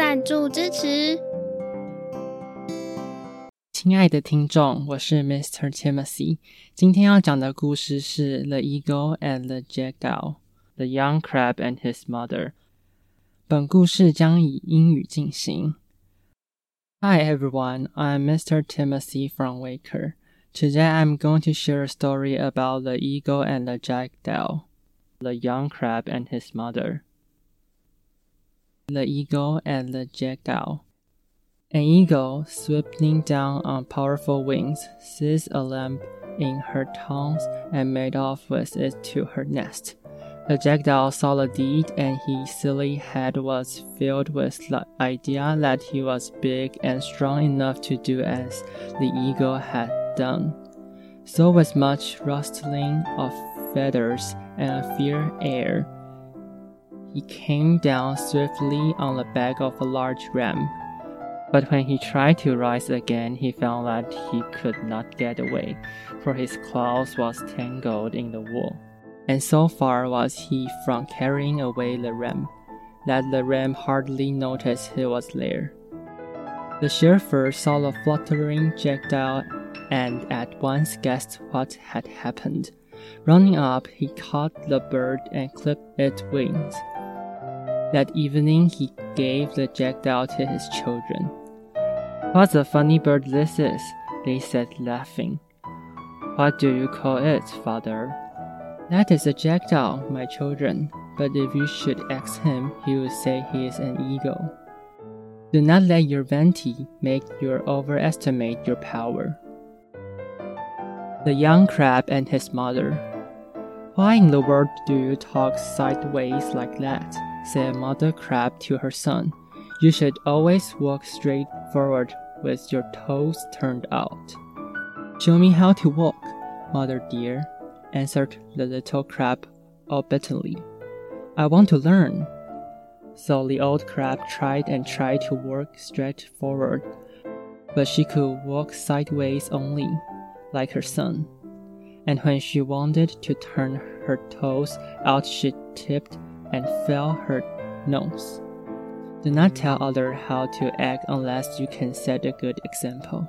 赞助支持。亲爱的听众，我是 Mr. Timothy。今天要讲的故事是《The Eagle and the Jackdaw》（The Young Crab and His Mother）。本故事将以英语进行。Hi everyone, I'm Mr. Timothy from Waker. Today I'm going to share a story about the eagle and the jackdaw, the young crab and his mother. The eagle and the jackdaw. An eagle, swooping down on powerful wings, seized a lamb in her talons and made off with it to her nest. The jackdaw saw the deed, and his silly head was filled with the idea that he was big and strong enough to do as the eagle had done. So, with much rustling of feathers and a fair air. He came down swiftly on the back of a large ram. But when he tried to rise again, he found that he could not get away, for his claws was tangled in the wool. And so far was he from carrying away the ram, that the ram hardly noticed he was there. The sheriff saw the fluttering jackdaw and at once guessed what had happened. Running up, he caught the bird and clipped its wings. That evening, he gave the jackdaw to his children. What a funny bird this is, they said, laughing. What do you call it, father? That is a jackdaw, my children, but if you should ask him, he would say he is an eagle. Do not let your vanity make you overestimate your power. The young crab and his mother. Why in the world do you talk sideways like that? Said Mother Crab to her son. You should always walk straight forward with your toes turned out. Show me how to walk, mother dear, answered the little crab obediently. I want to learn. So the old crab tried and tried to walk straight forward, but she could walk sideways only like her son. And when she wanted to turn her toes out, she tipped and fell her nose. Do not tell others how to act unless you can set a good example.